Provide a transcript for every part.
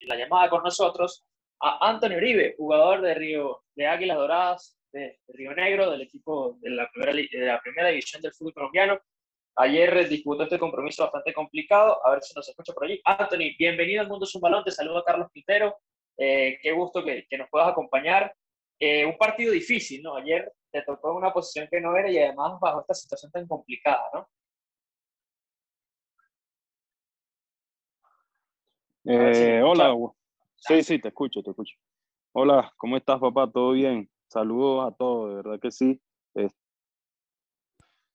la llamada con nosotros a Anthony Uribe, jugador de Río de Águilas Doradas de, Río Negro, del equipo de la, primera, división del fútbol colombiano. Ayer disputó este compromiso bastante complicado. A ver si nos escucha por allí. Anthony, bienvenido al Mundo Es un Balón. Te saludo a Carlos Quintero. Eh, qué gusto que, nos puedas acompañar. Eh, un partido difícil, ¿no? Ayer te tocó una posición que no era y además bajo esta situación tan complicada, ¿no? Eh, hola, sí, sí, te escucho, te escucho. Hola, ¿cómo estás, papá? ¿Todo bien? Saludos a todos, de verdad que sí.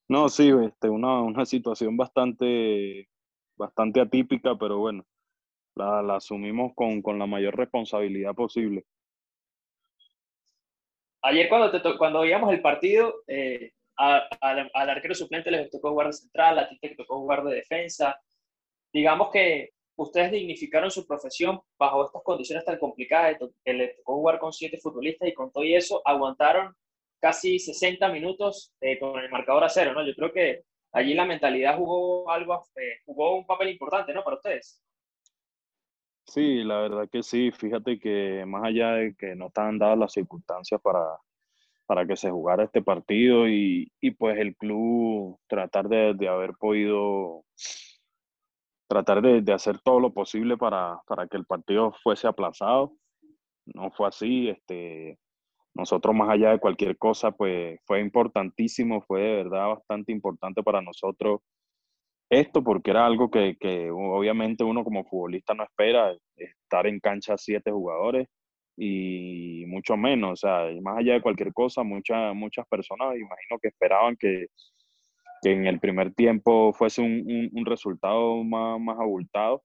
no, sí, este, una, una situación bastante, bastante atípica, pero bueno, la, la asumimos con, con, la mayor responsabilidad posible. Ayer cuando, te cuando veíamos el partido, eh, al arquero suplente les tocó jugar de central, a ti te tocó jugar de defensa. Digamos que ustedes dignificaron su profesión bajo estas condiciones tan complicadas, que les tocó jugar con siete futbolistas y con todo y eso aguantaron casi 60 minutos eh, con el marcador a cero, ¿no? Yo creo que allí la mentalidad jugó algo, eh, jugó un papel importante, ¿no? Para ustedes. Sí, la verdad que sí. Fíjate que más allá de que no estaban dadas las circunstancias para, para que se jugara este partido y, y pues el club tratar de, de haber podido tratar de, de, hacer todo lo posible para, para que el partido fuese aplazado. No fue así. Este, nosotros más allá de cualquier cosa, pues fue importantísimo, fue de verdad bastante importante para nosotros esto porque era algo que, que, obviamente uno como futbolista no espera, estar en cancha siete jugadores y mucho menos, o sea, más allá de cualquier cosa, muchas muchas personas imagino que esperaban que, que en el primer tiempo fuese un, un, resultado más, más abultado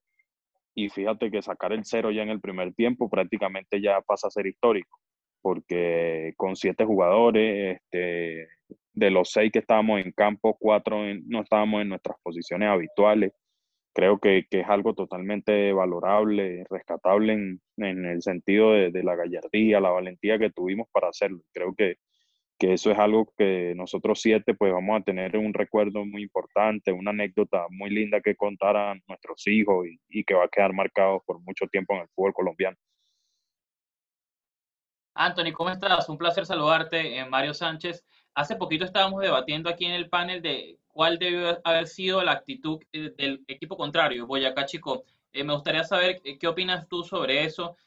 y fíjate que sacar el cero ya en el primer tiempo prácticamente ya pasa a ser histórico porque con siete jugadores, este, de los seis que estábamos en campo, cuatro no estábamos en nuestras posiciones habituales. Creo que, que es algo totalmente valorable, rescatable en, en el sentido de, de, la gallardía, la valentía que tuvimos para hacerlo. Creo que, que eso es algo que nosotros siete pues vamos a tener un recuerdo muy importante, una anécdota muy linda que contar nuestros hijos y, que va a quedar marcado por mucho tiempo en el fútbol colombiano. Anthony, ¿cómo estás? Un placer saludarte, eh, Mario Sánchez. Hace poquito estábamos debatiendo aquí en el panel de cuál debe haber sido la actitud eh, del equipo contrario, Boyacá Chico. Eh, me gustaría saber qué opinas tú sobre eso,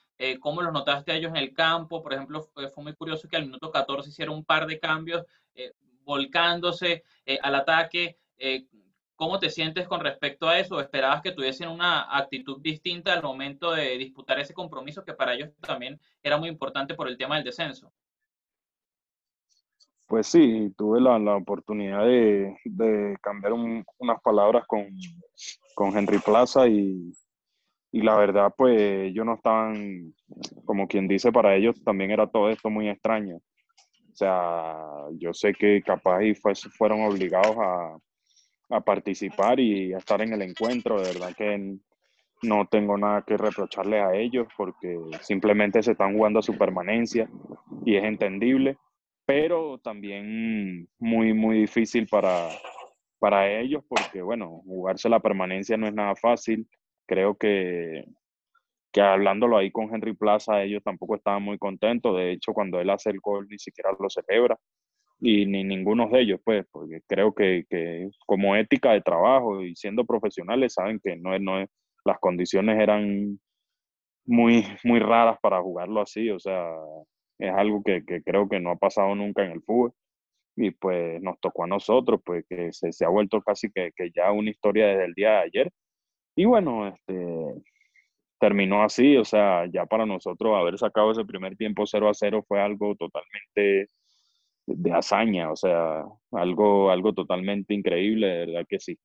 cómo los notaste a ellos en el campo. Por ejemplo, fue, muy curioso que al minuto 14 hicieron un par de cambios, volcándose al ataque. ¿Cómo te sientes con respecto a eso? ¿Esperabas que tuviesen una actitud distinta al momento de disputar ese compromiso que para ellos también era muy importante por el tema del descenso? Pues sí, tuve la, la oportunidad de, de cambiar un, unas palabras con, con Henry Plaza y, y, la verdad pues ellos no estaban, como quien dice, para ellos también era todo esto muy extraño. O sea, yo sé que capaz y fue, fueron obligados a, a participar y a estar en el encuentro. De verdad que no tengo nada que reprocharle a ellos porque simplemente se están jugando a su permanencia y es entendible, pero también muy, muy difícil para, para ellos porque, bueno, jugarse la permanencia no es nada fácil. Creo que, que hablándolo ahí con Henry Plaza, ellos tampoco estaban muy contentos. De hecho, cuando él hace el gol, ni siquiera lo celebra. Y ni ninguno de ellos, pues, porque creo que, que, como ética de trabajo y siendo profesionales saben que no es, no es, las condiciones eran muy, muy raras para jugarlo así, o sea, es algo que, que, creo que no ha pasado nunca en el fútbol. Y pues nos tocó a nosotros, pues que se, se ha vuelto casi que, que, ya una historia desde el día de ayer y bueno, este terminó así, o sea, ya para nosotros haber sacado ese primer tiempo 0 a 0 fue algo totalmente de hazaña, o sea, algo, algo totalmente increíble, de verdad que sí.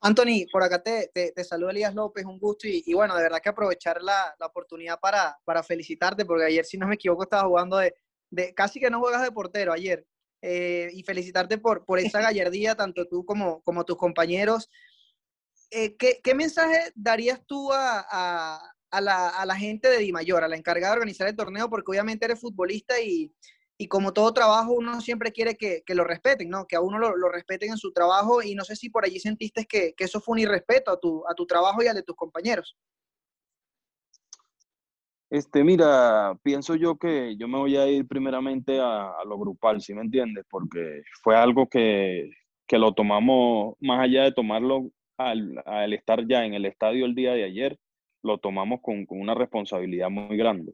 Anthony, por acá te, te, te saluda Elías López, un gusto y, bueno, de verdad que aprovechar la, la oportunidad para, para, felicitarte, porque ayer, si no me equivoco, estabas jugando de, de casi que no juegas de portero ayer, eh, y felicitarte por, por esa gallardía, tanto tú como, como tus compañeros. Eh, ¿qué, ¿qué, mensaje darías tú a, la, gente de Di Mayor, a la encargada de organizar el torneo? Porque obviamente eres futbolista y, como todo trabajo, uno siempre quiere que, lo respeten, ¿no? Que a uno lo, respeten en su trabajo y no sé si por allí sentiste que, eso fue un irrespeto a tu, trabajo y al de tus compañeros. Este, mira, pienso yo que yo me voy a ir primeramente a, lo grupal, ¿sí me entiendes? Porque fue algo que lo tomamos, más allá de tomarlo al, estar ya en el estadio el día de ayer, lo tomamos con, una responsabilidad muy grande.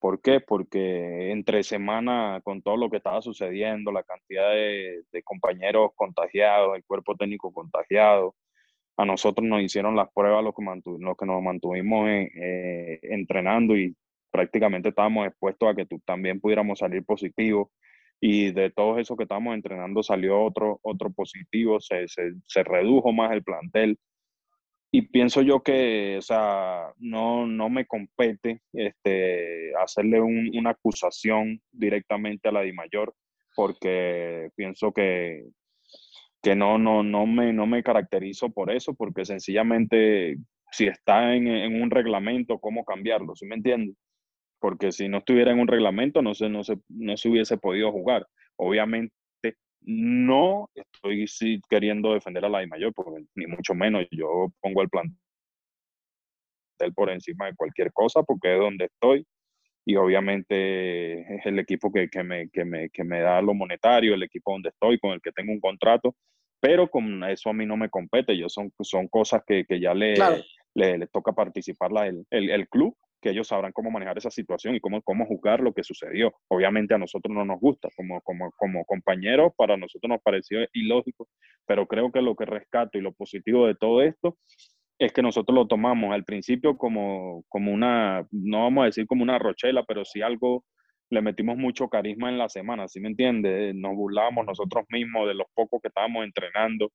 ¿Por qué? Porque entre semana, con todo lo que estaba sucediendo, la cantidad de, compañeros contagiados, el cuerpo técnico contagiado, a nosotros nos hicieron las pruebas los que, que nos mantuvimos eh, entrenando y prácticamente estábamos expuestos a que tú, también pudiéramos salir positivos y de todos esos que estábamos entrenando salió otro, otro positivo, se, se, se, redujo más el plantel. Y pienso yo que, o sea, no, no me compete este, hacerle un, una acusación directamente a la DIMAYOR, porque pienso que, que no, no, no, me, no me caracterizo por eso, porque sencillamente si está en, en un reglamento, ¿cómo cambiarlo? ¿Sí me entiendes? Porque si no estuviera en un reglamento, no se, no se, no se hubiese podido jugar. Obviamente, no estoy sí, queriendo defender a la de mayor, porque ni mucho menos yo pongo el plantel por encima de cualquier cosa, porque es donde estoy y obviamente es el equipo que, que, me, que, me, que me da lo monetario, el equipo donde estoy, con el que tengo un contrato, pero con eso a mí no me compete, yo son, son cosas que, que ya le, le, le, toca participar la, el, el, el, club, que ellos sabrán cómo manejar esa situación y cómo, cómo juzgar lo que sucedió. Obviamente a nosotros no nos gusta, como, como, como compañeros, para nosotros nos pareció ilógico, pero creo que lo que rescato y lo positivo de todo esto es que nosotros lo tomamos al principio como, como una, no vamos a decir como una rochela, pero sí algo, le metimos mucho carisma en la semana, ¿sí me entiendes? Nos burlábamos nosotros mismos de los pocos que estábamos entrenando,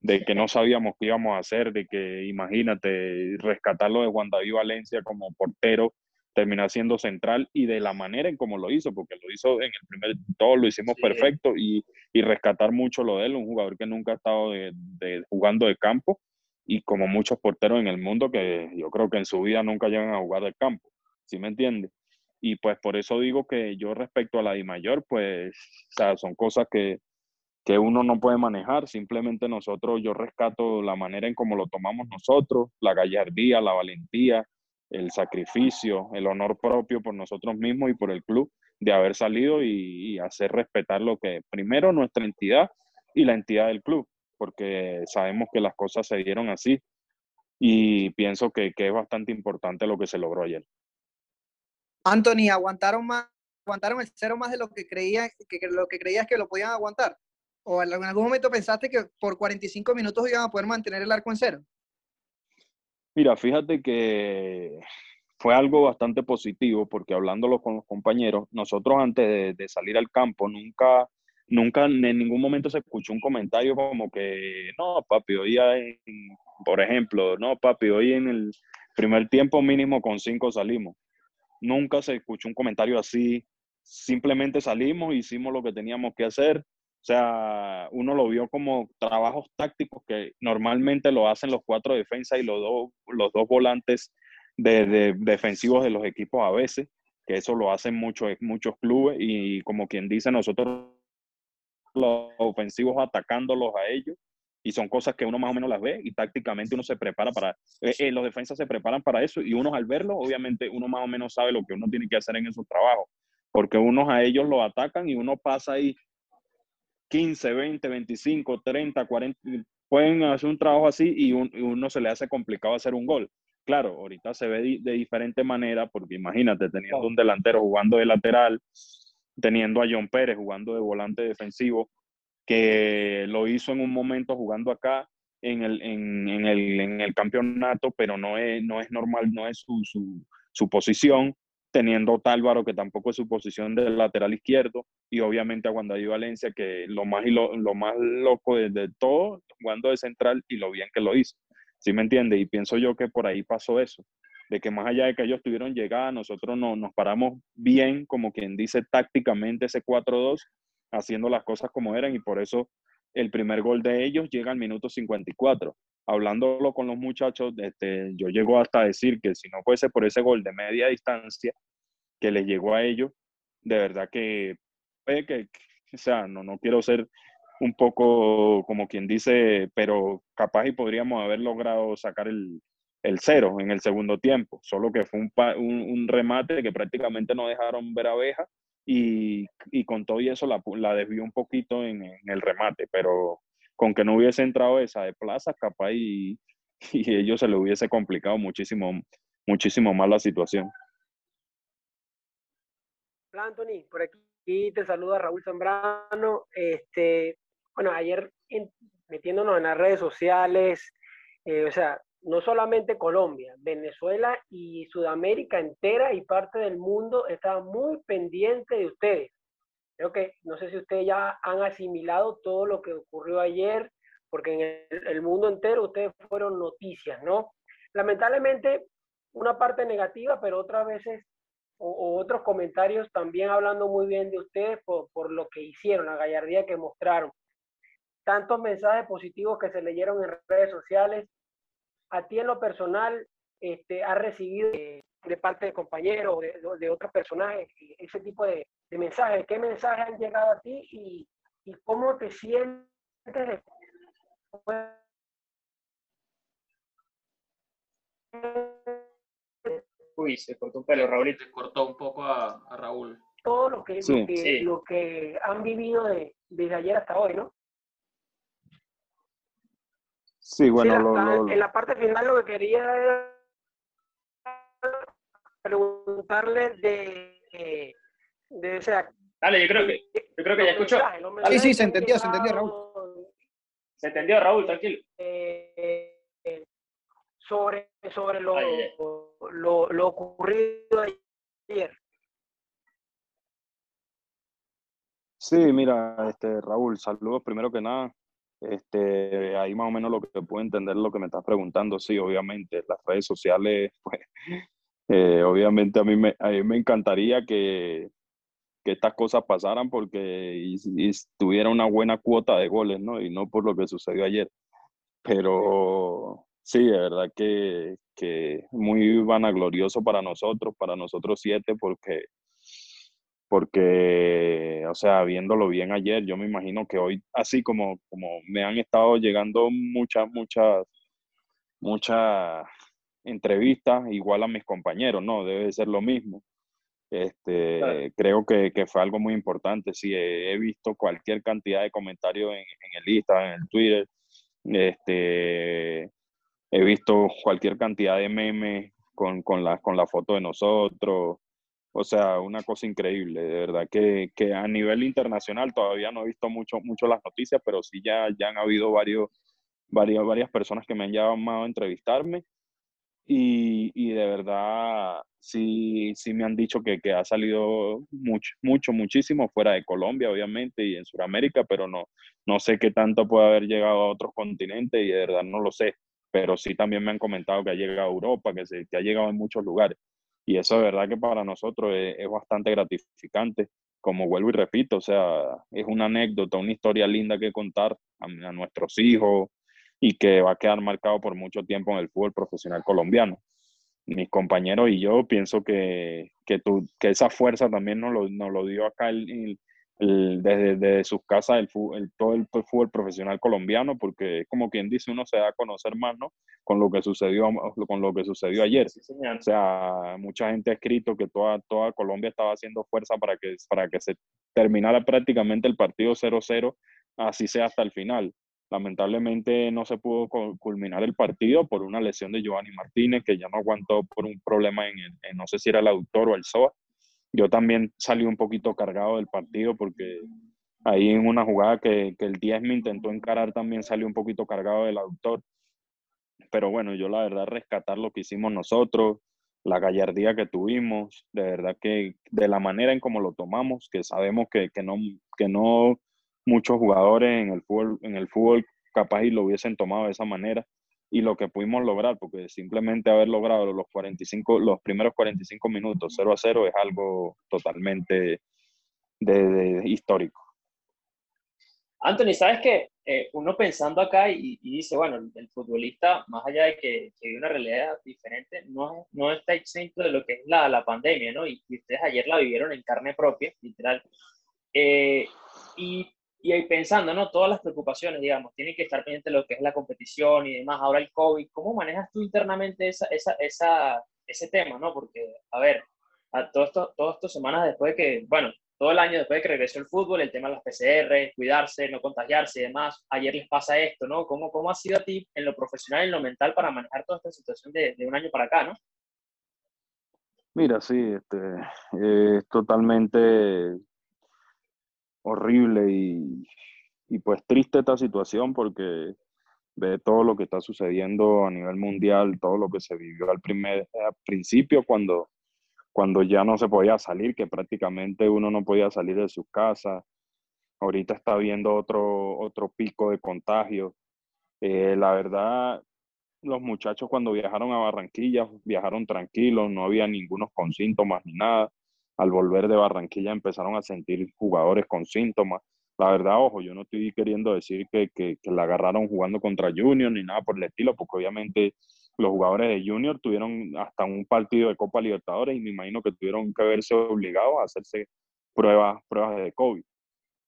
de que no sabíamos qué íbamos a hacer, de que imagínate rescatarlo de Juan David Valencia como portero, terminar siendo central y de la manera en cómo lo hizo, porque lo hizo en el primer, todo lo hicimos perfecto y, y, rescatar mucho lo de él, un jugador que nunca ha estado de, de, jugando de campo y como muchos porteros en el mundo que yo creo que en su vida nunca llegan a jugar del campo, ¿sí me entiende? Y pues por eso digo que yo respecto a la Di Mayor, pues o sea, son cosas que, que uno no puede manejar, simplemente nosotros, yo rescato la manera en cómo lo tomamos nosotros, la gallardía, la valentía, el sacrificio, el honor propio por nosotros mismos y por el club de haber salido y, hacer respetar lo que primero nuestra entidad y la entidad del club porque sabemos que las cosas se dieron así y pienso que, que es bastante importante lo que se logró ayer. Anthony, ¿aguantaron más, aguantaron el cero más de lo que creías que, lo que creías que lo podían aguantar? ¿O en algún momento pensaste que por 45 minutos iban a poder mantener el arco en cero? Mira, fíjate que fue algo bastante positivo porque hablándolo con los compañeros, nosotros antes de, salir al campo nunca nunca en ningún momento se escuchó un comentario como que, no, papi, hoy por ejemplo, no, papi, hoy en el primer tiempo mínimo con cinco salimos. Nunca se escuchó un comentario así, simplemente salimos, hicimos lo que teníamos que hacer. O sea, uno lo vio como trabajos tácticos que normalmente lo hacen los cuatro defensas y los dos, los dos volantes de, de defensivos de los equipos a veces, que eso lo hacen muchos, muchos clubes y como quien dice, nosotros los ofensivos atacándolos a ellos y son cosas que uno más o menos las ve y tácticamente uno se prepara para, eh, eh, los defensas se preparan para eso y uno al verlo, obviamente uno más o menos sabe lo que uno tiene que hacer en esos trabajos, porque unos a ellos lo atacan y uno pasa ahí 15, 20, 25, 30, 40, pueden hacer un trabajo así y, un, y uno se le hace complicado hacer un gol. Claro, ahorita se ve de, de diferente manera, porque imagínate, teniendo un delantero jugando de lateral, teniendo a John Pérez jugando de volante defensivo, que lo hizo en un momento jugando acá en el, en, en el, en el campeonato, pero no es, no es normal, no es su, su, su posición, teniendo Tálvaro, que tampoco es su posición del lateral izquierdo, y obviamente a Wandaí Valencia, que lo más, y lo, más loco de, de, todo, jugando de central y lo bien que lo hizo. ¿Sí me entiende? Y pienso yo que por ahí pasó eso de que más allá de que ellos tuvieron llegada, nosotros no, nos paramos bien, como quien dice tácticamente ese 4-2, haciendo las cosas como eran y por eso el primer gol de ellos llega al minuto 54. Hablándolo con los muchachos, este, yo llego hasta decir que si no fuese por ese gol de media distancia que les llegó a ellos, de verdad que, que o sea, no, no quiero ser un poco como quien dice, pero capaz y podríamos haber logrado sacar el, el cero en el segundo tiempo, solo que fue un, un, remate que prácticamente no dejaron ver abeja y, y con todo y eso la, la desvió un poquito en, el remate, pero con que no hubiese entrado esa de plaza, capaz y, y ellos se le hubiese complicado muchísimo, muchísimo más la situación. Hola Anthony, por aquí te saluda Raúl Zambrano. Este, bueno, ayer metiéndonos en las redes sociales, eh, o sea, no solamente Colombia, Venezuela y Sudamérica entera y parte del mundo está muy pendiente de ustedes. Creo que no sé si ustedes ya han asimilado todo lo que ocurrió ayer, porque en el, mundo entero ustedes fueron noticias, ¿no? Lamentablemente, una parte negativa, pero otras veces, o, otros comentarios también hablando muy bien de ustedes por, por lo que hicieron, la gallardía que mostraron. Tantos mensajes positivos que se leyeron en redes sociales, a ti en lo personal este, has recibido de, parte de compañeros o de, otros personajes ese tipo de, mensajes? ¿Qué mensajes han llegado a ti y, cómo te sientes Uy, se cortó un pelo, Raúl, y te cortó un poco a, Raúl. Todo lo que, lo, que han vivido desde ayer hasta hoy, ¿no? Sí, bueno, en la parte final lo que quería era preguntarle de, de, o sea, Dale, yo creo que, yo creo que ya escuchó. Sí, sí, se entendió, se entendió, Raúl. Se entendió, Raúl, tranquilo. Eh, sobre sobre lo, lo, lo ocurrido ayer. Sí, mira, este, Raúl, saludos primero que nada. Este, ahí más o menos lo que puedo entender lo que me estás preguntando, sí, obviamente, las redes sociales, pues, eh, obviamente a mí, me, a mí me encantaría que, que estas cosas pasaran porque y, tuviera una buena cuota de goles, ¿no? Y no por lo que sucedió ayer. Pero sí, de verdad que, que muy vanaglorioso para nosotros, para nosotros siete, porque porque, o sea, viéndolo bien ayer, yo me imagino que hoy, así como, como me han estado llegando muchas, muchas, muchas entrevistas, igual a mis compañeros, ¿no? Debe ser lo mismo. Este, Creo que, que, fue algo muy importante. Sí, he, visto cualquier cantidad de comentarios en, en, el Instagram, en el Twitter. Este, he visto cualquier cantidad de memes con, con, la, con la foto de nosotros. O sea, una cosa increíble, de verdad que, que, a nivel internacional todavía no he visto mucho, mucho las noticias, pero sí ya, ya han habido varios, varias, varias personas que me han llamado a entrevistarme y, y de verdad sí, sí me han dicho que, que, ha salido mucho, mucho, muchísimo fuera de Colombia, obviamente, y en Sudamérica, pero no, no sé qué tanto puede haber llegado a otros continentes y de verdad no lo sé, pero sí también me han comentado que ha llegado a Europa, que, se, que ha llegado en muchos lugares. Y eso de verdad que para nosotros es, bastante gratificante. Como vuelvo y repito, o sea, es una anécdota, una historia linda que contar a, nuestros hijos y que va a quedar marcado por mucho tiempo en el fútbol profesional colombiano. Mis compañeros y yo pienso que, que, que esa fuerza también nos lo, nos lo dio acá el, desde, sus casas el, todo el fútbol profesional colombiano, porque es como quien dice, uno se da a conocer más, ¿no? Con lo que sucedió, con lo que sucedió ayer. o sea, mucha gente ha escrito que toda, toda Colombia estaba haciendo fuerza para que, para que se terminara prácticamente el partido 0-0, así sea hasta el final. Lamentablemente no se pudo culminar el partido por una lesión de Giovanni Martínez, que ya no aguantó por un problema en, en no sé si era el autor o el SOA yo también salí un poquito cargado del partido porque ahí en una jugada que, que el 10 me intentó encarar también salió un poquito cargado del autor. Pero bueno, yo la verdad rescatar lo que hicimos nosotros, la gallardía que tuvimos, de verdad que de la manera en cómo lo tomamos, que sabemos que, que, no, que no muchos jugadores en el fútbol, en el fútbol capaz y lo hubiesen tomado de esa manera y lo que pudimos lograr, porque simplemente haber logrado los 45, los primeros 45 minutos 0 a 0 es algo totalmente de, histórico. Anthony, sabes que eh, uno pensando acá y, dice, bueno, el, futbolista, más allá de que, que vive una realidad diferente, no, no está exento de lo que es la, la pandemia, ¿no? Y, ustedes ayer la vivieron en carne propia, literal. Eh, y y ahí pensando, ¿no? Todas las preocupaciones, digamos, tienen que estar pendientes de lo que es la competición y demás. Ahora el COVID, ¿cómo manejas tú internamente esa, esa, esa, ese tema, ¿no? Porque, a ver, a todas estas semanas después de que, bueno, todo el año después de que regresó el fútbol, el tema de las PCR, cuidarse, no contagiarse y demás, ayer les pasa esto, ¿no? ¿Cómo, cómo ha sido a ti en lo profesional en lo mental para manejar toda esta situación de, de un año para acá, ¿no? Mira, sí, este, es totalmente horrible y, y pues triste esta situación porque ve todo lo que está sucediendo a nivel mundial, todo lo que se vivió al primer al principio cuando cuando ya no se podía salir, que prácticamente uno no podía salir de su casa. Ahorita está viendo otro, otro pico de contagio. Eh, la verdad, los muchachos cuando viajaron a Barranquilla viajaron tranquilos, no había ninguno con síntomas ni nada. Al volver de Barranquilla empezaron a sentir jugadores con síntomas. La verdad, ojo, yo no estoy queriendo decir que, que, que la agarraron jugando contra Junior ni nada por el estilo, porque obviamente los jugadores de Junior tuvieron hasta un partido de Copa Libertadores y me imagino que tuvieron que verse obligados a hacerse pruebas, pruebas de COVID.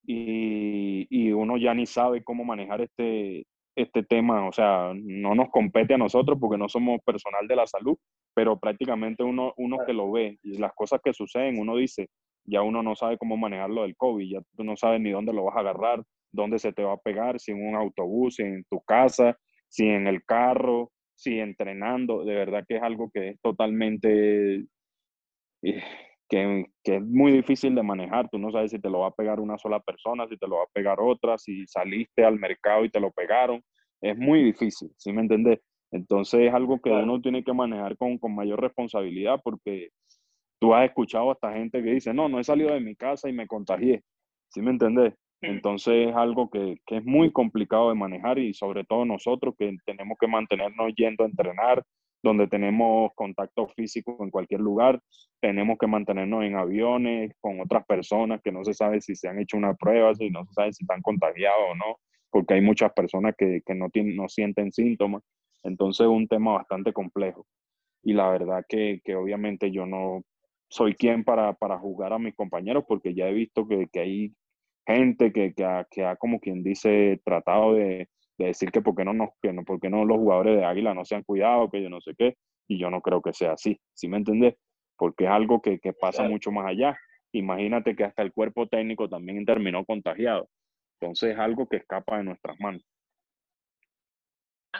Y, y, uno ya ni sabe cómo manejar este, este tema, o sea, no nos compete a nosotros porque no somos personal de la salud, pero prácticamente uno, uno que lo ve y las cosas que suceden, uno dice, ya uno no sabe cómo manejar lo del COVID, ya tú no sabes ni dónde lo vas a agarrar, dónde se te va a pegar, si en un autobús, si en tu casa, si en el carro, si entrenando, de verdad que es algo que es totalmente, eh, que, que, es muy difícil de manejar, tú no sabes si te lo va a pegar una sola persona, si te lo va a pegar otra, si saliste al mercado y te lo pegaron, es muy difícil, ¿sí me entendés? Entonces es algo que uno tiene que manejar con, con mayor responsabilidad porque tú has escuchado a esta gente que dice, no, no he salido de mi casa y me contagié, ¿sí me entendés? Entonces es algo que, que, es muy complicado de manejar y sobre todo nosotros que tenemos que mantenernos yendo a entrenar, donde tenemos contacto físico en cualquier lugar, tenemos que mantenernos en aviones con otras personas que no se sabe si se han hecho una prueba, si no se sabe si están contagiados o no, porque hay muchas personas que, que no, tienen, no sienten síntomas. Entonces es un tema bastante complejo. Y la verdad que, que obviamente yo no soy quien para, para juzgar a mis compañeros porque ya he visto que, que hay gente que, que, ha, que ha, como quien dice, tratado de, de decir que por qué no, nos, que no, porque no los jugadores de Águila no se han cuidado, que yo no sé qué, y yo no creo que sea así, ¿sí me entiendes? Porque es algo que, que pasa mucho más allá. Imagínate que hasta el cuerpo técnico también terminó contagiado. Entonces es algo que escapa de nuestras manos.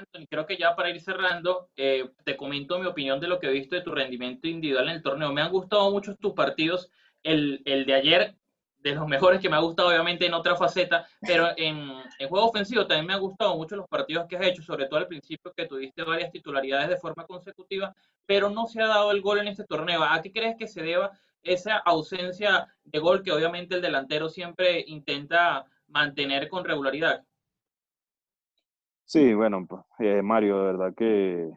Anthony, creo que ya para ir cerrando, eh, te comento mi opinión de lo que he visto de tu rendimiento individual en el torneo. Me han gustado mucho tus partidos. El, el de ayer de los mejores que me ha gustado, obviamente, en otra faceta, pero en, en, juego ofensivo también me ha gustado mucho los partidos que has hecho, sobre todo al principio que tuviste varias titularidades de forma consecutiva, pero no se ha dado el gol en este torneo. ¿A qué crees que se deba esa ausencia de gol que obviamente el delantero siempre intenta mantener con regularidad? Sí, bueno, pues, eh, Mario, de verdad que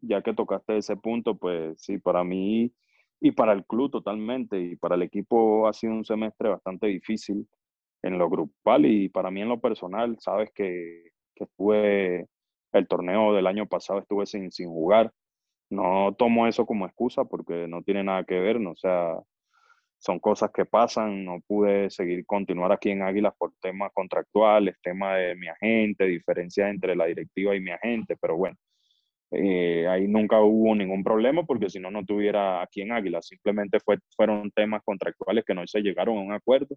ya que tocaste ese punto, pues sí, para mí y para el club totalmente, y para el equipo ha sido un semestre bastante difícil en lo grupal y para mí en lo personal, sabes que, que estuve, el torneo del año pasado estuve sin, sin jugar. No tomo eso como excusa porque no tiene nada que ver, ¿no? o sea, son cosas que pasan, no pude seguir continuar aquí en Águilas por temas contractuales, tema de mi agente, diferencia entre la directiva y mi agente, pero bueno, eh, ahí nunca hubo ningún problema porque si no, no tuviera aquí en Águila. Simplemente fue, fueron temas contractuales que no se llegaron a un acuerdo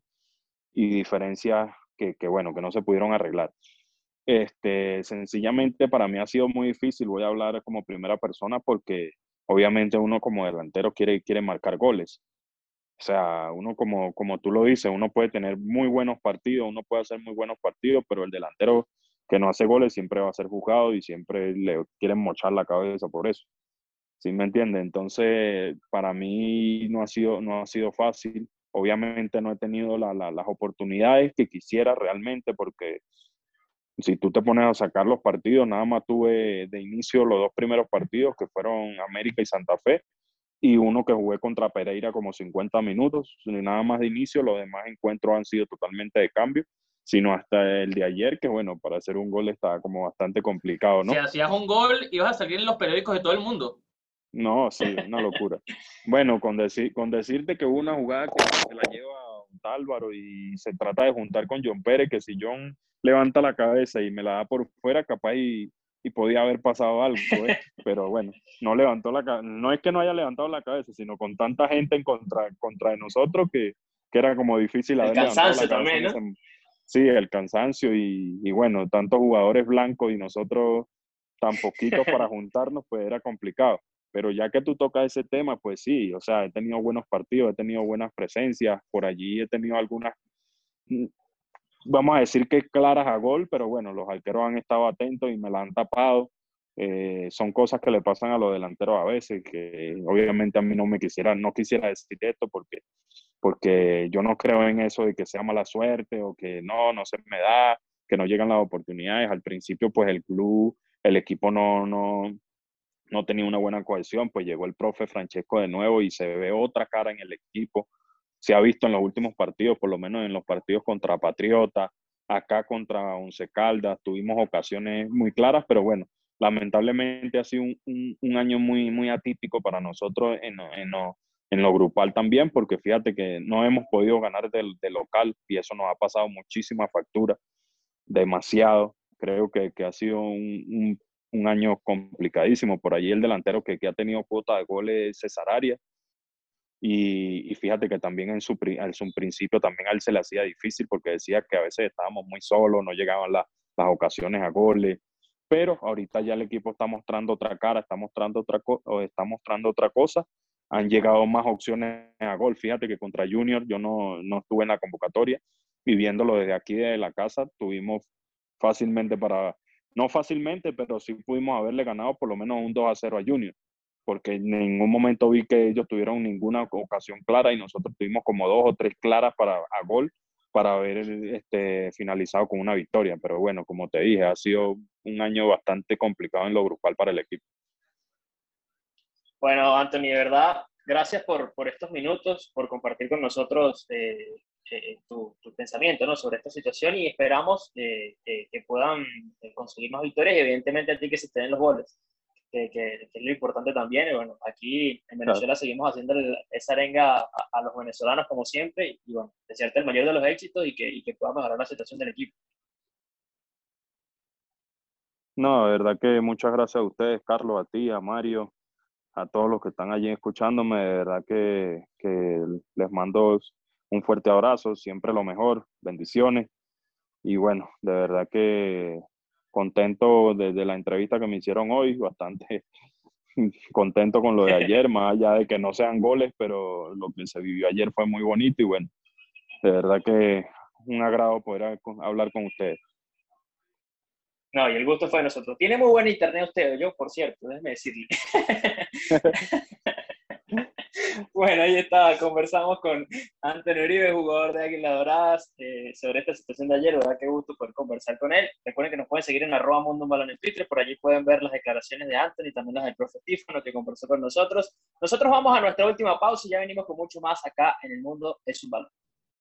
y diferencias que, que, bueno, que no se pudieron arreglar. Este, sencillamente para mí ha sido muy difícil, voy a hablar como primera persona porque obviamente uno como delantero quiere, quiere marcar goles. O sea, uno como, como tú lo dices, uno puede tener muy buenos partidos, uno puede hacer muy buenos partidos, pero el delantero que no hace goles siempre va a ser juzgado y siempre le quieren mochar la cabeza por eso. ¿Sí me entiende? Entonces, para mí no ha sido, no ha sido fácil. Obviamente no he tenido la, la, las oportunidades que quisiera realmente porque si tú te pones a sacar los partidos, nada más tuve de inicio los dos primeros partidos que fueron América y Santa Fe y uno que jugué contra Pereira como 50 minutos, nada más de inicio, los demás encuentros han sido totalmente de cambio sino hasta el de ayer, que bueno, para hacer un gol estaba como bastante complicado, ¿no? Si hacías un gol, ibas a salir en los periódicos de todo el mundo. No, sí, una locura. bueno, con, decir, con decirte que hubo una jugada que se la lleva Álvaro y se trata de juntar con John Pérez, que si John levanta la cabeza y me la da por fuera, capaz y, y podía haber pasado algo, ¿eh? pero bueno, no levantó la cabeza, no es que no haya levantado la cabeza, sino con tanta gente en contra, contra de nosotros que, que era como difícil el cansancio también, ¿no? Sí, el cansancio y, y, bueno, tantos jugadores blancos y nosotros tan poquitos para juntarnos, pues era complicado. Pero ya que tú tocas ese tema, pues sí, o sea, he tenido buenos partidos, he tenido buenas presencias, por allí he tenido algunas, vamos a decir que claras a gol, pero bueno, los arqueros han estado atentos y me la han tapado. Eh, son cosas que le pasan a los delanteros a veces, que obviamente a mí no me quisiera, no quisiera decir esto porque, porque yo no creo en eso de que sea mala suerte o que no, no se me da, que no llegan las oportunidades. Al principio, pues el club, el equipo no, no, no tenía una buena cohesión, pues llegó el profe Francesco de nuevo y se ve otra cara en el equipo. Se ha visto en los últimos partidos, por lo menos en los partidos contra Patriota, acá contra Once Caldas, tuvimos ocasiones muy claras, pero bueno, lamentablemente ha sido un, un, año muy, muy atípico para nosotros en, en, lo grupal también, porque fíjate que no hemos podido ganar del, del local y eso nos ha pasado muchísima factura, demasiado. Creo que, que ha sido un, un año complicadísimo. Por allí el delantero que, que ha tenido cuota de goles Cesar Arias. Y, y, fíjate que también en su, en su principio también a él se le hacía difícil porque decía que a veces estábamos muy solos, no llegaban las ocasiones a goles. Pero ahorita ya el equipo está mostrando otra cara, está mostrando otra, está mostrando otra cosa. Han llegado más opciones a gol. Fíjate que contra Junior yo no, no estuve en la convocatoria y viéndolo desde aquí, de la casa, tuvimos fácilmente para no fácilmente, pero sí pudimos haberle ganado por lo menos un 2 a 0 a Junior, porque en ningún momento vi que ellos tuvieron ninguna ocasión clara y nosotros tuvimos como dos o tres claras para a gol para haber este, finalizado con una victoria. Pero bueno, como te dije, ha sido un año bastante complicado en lo grupal para el equipo. Bueno, Anthony, de verdad, gracias por, por estos minutos, por compartir con nosotros eh, eh, tu, tu, pensamiento ¿no? sobre esta situación y esperamos eh, que puedan eh, conseguir más victorias y evidentemente a ti que se estén los goles, que, que, es lo importante también. Y bueno, aquí en Venezuela seguimos haciendo esa arenga a, a, los venezolanos como siempre y, bueno, desearte el mayor de los éxitos y que, y que pueda mejorar la situación del equipo. No, de verdad que muchas gracias a ustedes, Carlos, a ti, a Mario, a todos los que están allí escuchándome. De verdad que, que les mando un fuerte abrazo, siempre lo mejor, bendiciones. Y bueno, de verdad que contento desde la entrevista que me hicieron hoy, bastante contento con lo de ayer, más allá de que no sean goles, pero lo que se vivió ayer fue muy bonito y bueno, de verdad que un agrado poder hablar con ustedes. No, y el gusto fue de nosotros. Tiene muy buen internet usted, yo, por cierto, déjeme decirle. Bueno, ahí está, conversamos con Antonio Uribe, jugador de Águilas Doradas, eh, sobre esta situación de ayer, ¿verdad? Qué gusto poder conversar con él. Recuerden que nos pueden seguir en arroba mundo balón en Twitter, por allí pueden ver las declaraciones de Anthony, también las del profe Tífano que conversó con nosotros. Nosotros vamos a nuestra última pausa y ya venimos con mucho más acá en el mundo de su balón.